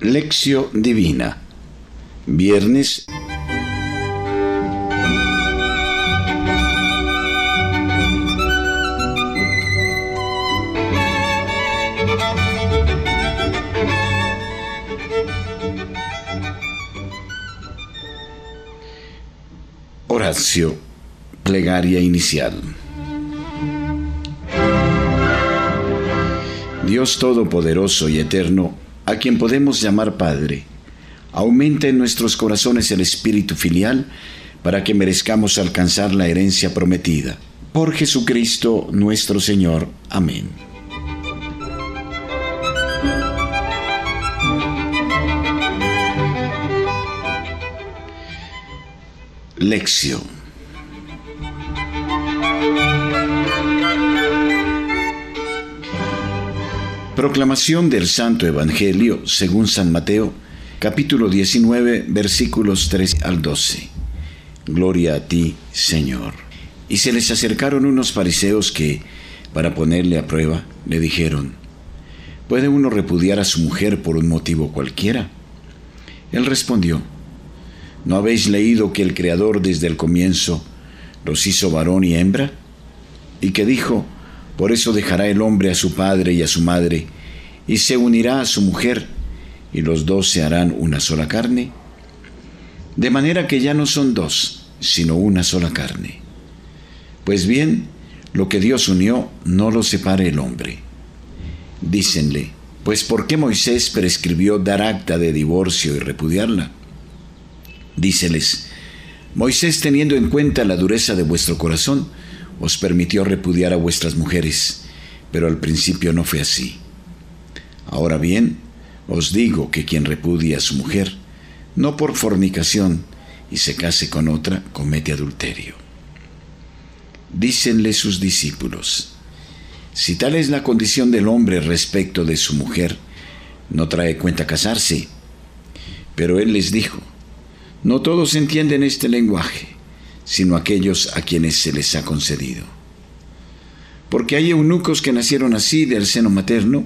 Lección Divina. Viernes. Horacio. Plegaria inicial. Dios Todopoderoso y Eterno, a quien podemos llamar Padre, aumenta en nuestros corazones el espíritu filial para que merezcamos alcanzar la herencia prometida. Por Jesucristo nuestro Señor. Amén. Lección Proclamación del Santo Evangelio según San Mateo, capítulo 19, versículos 3 al 12. Gloria a ti, Señor. Y se les acercaron unos fariseos que, para ponerle a prueba, le dijeron, ¿puede uno repudiar a su mujer por un motivo cualquiera? Él respondió, ¿no habéis leído que el Creador desde el comienzo los hizo varón y hembra? Y que dijo, por eso dejará el hombre a su padre y a su madre, y se unirá a su mujer, y los dos se harán una sola carne. De manera que ya no son dos, sino una sola carne. Pues bien, lo que Dios unió, no lo separe el hombre. Dícenle, pues ¿por qué Moisés prescribió dar acta de divorcio y repudiarla? Díceles, Moisés teniendo en cuenta la dureza de vuestro corazón, os permitió repudiar a vuestras mujeres, pero al principio no fue así. Ahora bien, os digo que quien repudia a su mujer, no por fornicación, y se case con otra, comete adulterio. Dícenle sus discípulos, si tal es la condición del hombre respecto de su mujer, no trae cuenta casarse. Pero él les dijo, no todos entienden este lenguaje sino aquellos a quienes se les ha concedido. Porque hay eunucos que nacieron así del seno materno,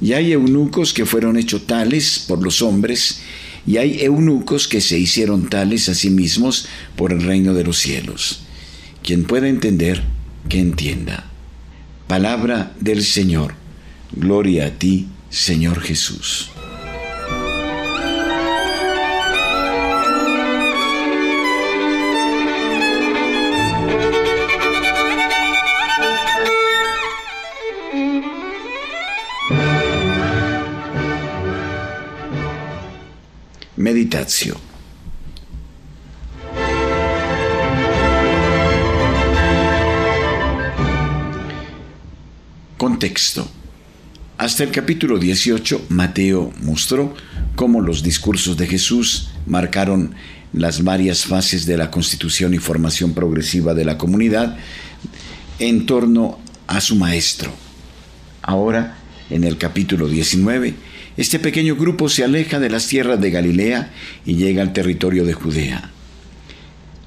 y hay eunucos que fueron hechos tales por los hombres, y hay eunucos que se hicieron tales a sí mismos por el reino de los cielos. Quien pueda entender, que entienda. Palabra del Señor. Gloria a ti, Señor Jesús. Meditación. Contexto. Hasta el capítulo 18, Mateo mostró cómo los discursos de Jesús marcaron las varias fases de la constitución y formación progresiva de la comunidad en torno a su maestro. Ahora, en el capítulo 19, este pequeño grupo se aleja de las tierras de Galilea y llega al territorio de Judea.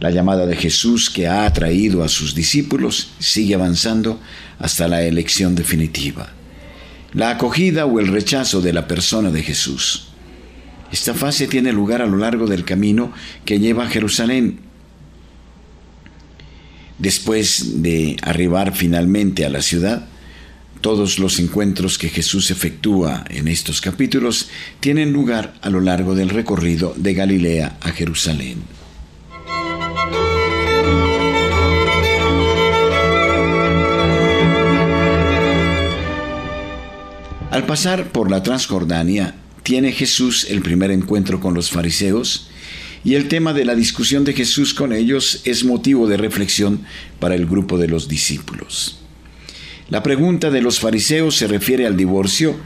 La llamada de Jesús que ha atraído a sus discípulos sigue avanzando hasta la elección definitiva. La acogida o el rechazo de la persona de Jesús. Esta fase tiene lugar a lo largo del camino que lleva a Jerusalén. Después de arribar finalmente a la ciudad, todos los encuentros que Jesús efectúa en estos capítulos tienen lugar a lo largo del recorrido de Galilea a Jerusalén. Al pasar por la Transjordania, tiene Jesús el primer encuentro con los fariseos y el tema de la discusión de Jesús con ellos es motivo de reflexión para el grupo de los discípulos. La pregunta de los fariseos se refiere al divorcio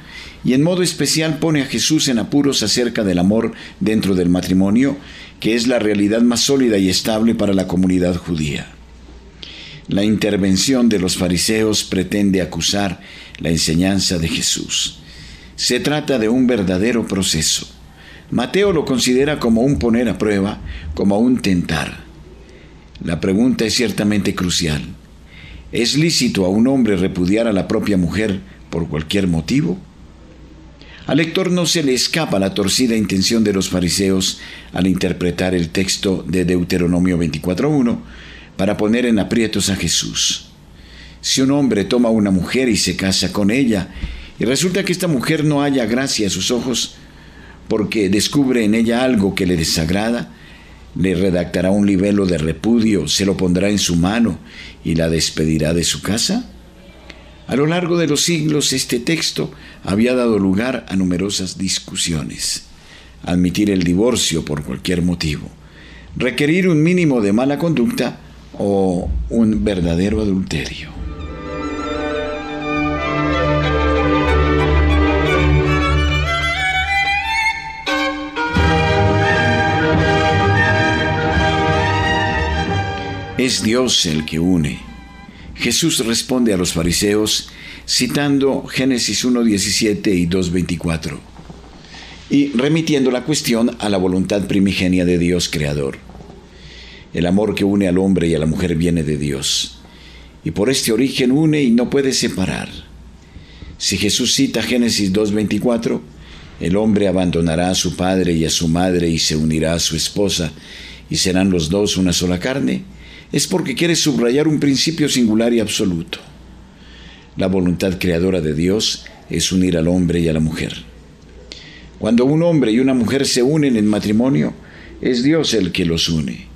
y en modo especial pone a Jesús en apuros acerca del amor dentro del matrimonio, que es la realidad más sólida y estable para la comunidad judía. La intervención de los fariseos pretende acusar la enseñanza de Jesús. Se trata de un verdadero proceso. Mateo lo considera como un poner a prueba, como un tentar. La pregunta es ciertamente crucial. ¿Es lícito a un hombre repudiar a la propia mujer por cualquier motivo? Al lector no se le escapa la torcida intención de los fariseos al interpretar el texto de Deuteronomio 24.1 para poner en aprietos a Jesús. Si un hombre toma a una mujer y se casa con ella, y resulta que esta mujer no haya gracia a sus ojos, porque descubre en ella algo que le desagrada, le redactará un libelo de repudio, se lo pondrá en su mano y la despedirá de su casa? A lo largo de los siglos este texto había dado lugar a numerosas discusiones. Admitir el divorcio por cualquier motivo, requerir un mínimo de mala conducta o un verdadero adulterio. Es Dios el que une. Jesús responde a los fariseos citando Génesis 1.17 y 2.24 y remitiendo la cuestión a la voluntad primigenia de Dios Creador. El amor que une al hombre y a la mujer viene de Dios, y por este origen une y no puede separar. Si Jesús cita Génesis 2.24, el hombre abandonará a su padre y a su madre y se unirá a su esposa, y serán los dos una sola carne, es porque quiere subrayar un principio singular y absoluto. La voluntad creadora de Dios es unir al hombre y a la mujer. Cuando un hombre y una mujer se unen en matrimonio, es Dios el que los une.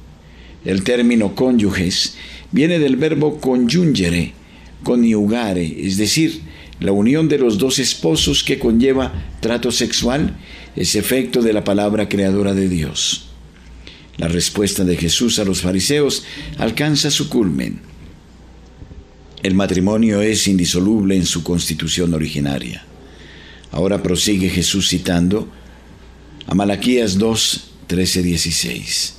El término cónyuges viene del verbo conyungere, coniugare, es decir, la unión de los dos esposos que conlleva trato sexual es efecto de la palabra creadora de Dios. La respuesta de Jesús a los fariseos alcanza su culmen. El matrimonio es indisoluble en su constitución originaria. Ahora prosigue Jesús citando a Malaquías 2, 13, 16.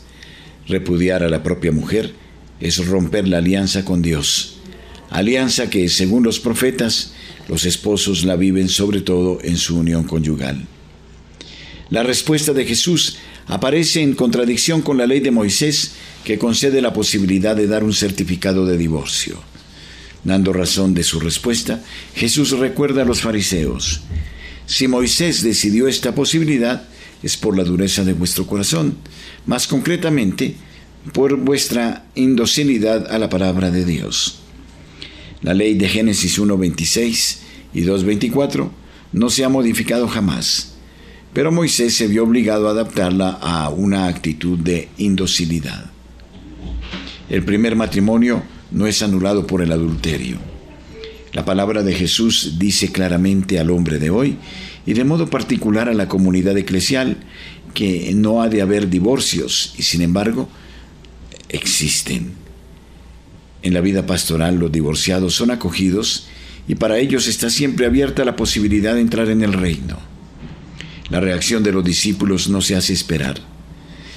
Repudiar a la propia mujer es romper la alianza con Dios, alianza que, según los profetas, los esposos la viven sobre todo en su unión conyugal. La respuesta de Jesús aparece en contradicción con la ley de Moisés que concede la posibilidad de dar un certificado de divorcio. Dando razón de su respuesta, Jesús recuerda a los fariseos, si Moisés decidió esta posibilidad, es por la dureza de vuestro corazón, más concretamente, por vuestra indocilidad a la palabra de Dios. La ley de Génesis 1.26 y 2.24 no se ha modificado jamás pero Moisés se vio obligado a adaptarla a una actitud de indocilidad. El primer matrimonio no es anulado por el adulterio. La palabra de Jesús dice claramente al hombre de hoy y de modo particular a la comunidad eclesial que no ha de haber divorcios y sin embargo existen. En la vida pastoral los divorciados son acogidos y para ellos está siempre abierta la posibilidad de entrar en el reino. La reacción de los discípulos no se hace esperar.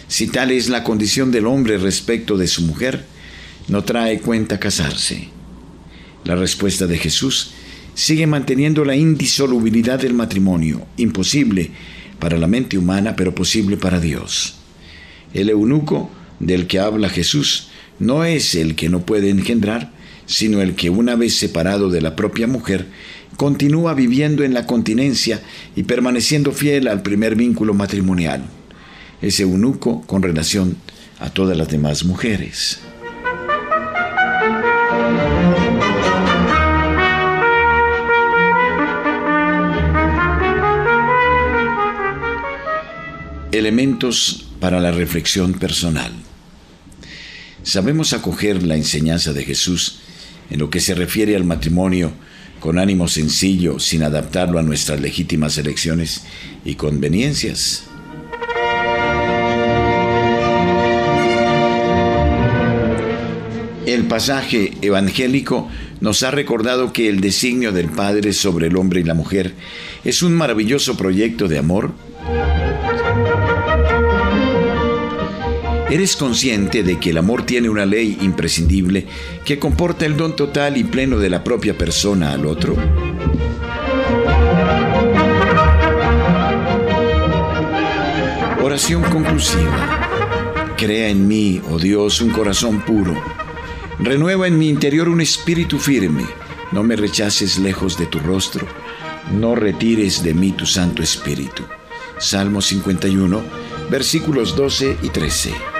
Si tal es la condición del hombre respecto de su mujer, no trae cuenta casarse. La respuesta de Jesús sigue manteniendo la indisolubilidad del matrimonio, imposible para la mente humana, pero posible para Dios. El eunuco del que habla Jesús no es el que no puede engendrar, sino el que una vez separado de la propia mujer, continúa viviendo en la continencia y permaneciendo fiel al primer vínculo matrimonial, ese eunuco con relación a todas las demás mujeres. Elementos para la reflexión personal. Sabemos acoger la enseñanza de Jesús en lo que se refiere al matrimonio con ánimo sencillo, sin adaptarlo a nuestras legítimas elecciones y conveniencias. El pasaje evangélico nos ha recordado que el designio del Padre sobre el hombre y la mujer es un maravilloso proyecto de amor ¿Eres consciente de que el amor tiene una ley imprescindible que comporta el don total y pleno de la propia persona al otro? Oración conclusiva. Crea en mí, oh Dios, un corazón puro. Renueva en mi interior un espíritu firme. No me rechaces lejos de tu rostro. no retires de mí tu Santo Espíritu. Salmo 51, versículos 12 y 13.